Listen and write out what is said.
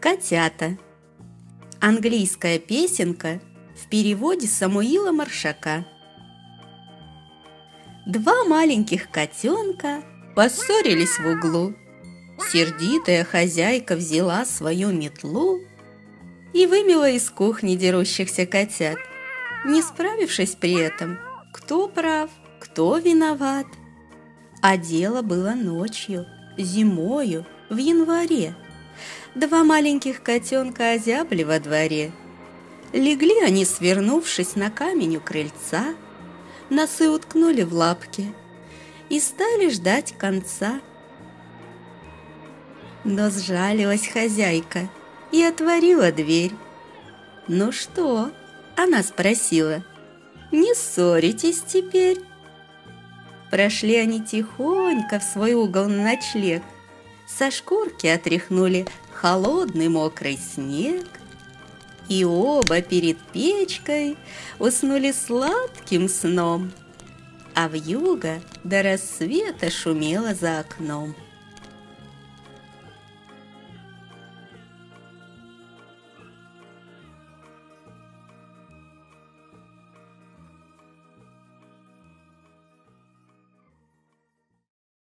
Котята. Английская песенка в переводе Самуила Маршака. Два маленьких котенка поссорились в углу. Сердитая хозяйка взяла свою метлу и вымела из кухни дерущихся котят, не справившись при этом, кто прав, кто виноват. А дело было ночью, зимою, в январе. Два маленьких котенка озябли во дворе. Легли они, свернувшись на камень у крыльца, носы уткнули в лапки и стали ждать конца. Но сжалилась хозяйка и отворила дверь. «Ну что?» – она спросила. «Не ссоритесь теперь?» Прошли они тихонько в свой угол на ночлег. Со шкурки отряхнули холодный мокрый снег. И оба перед печкой уснули сладким сном, А в юго до рассвета шумело за окном.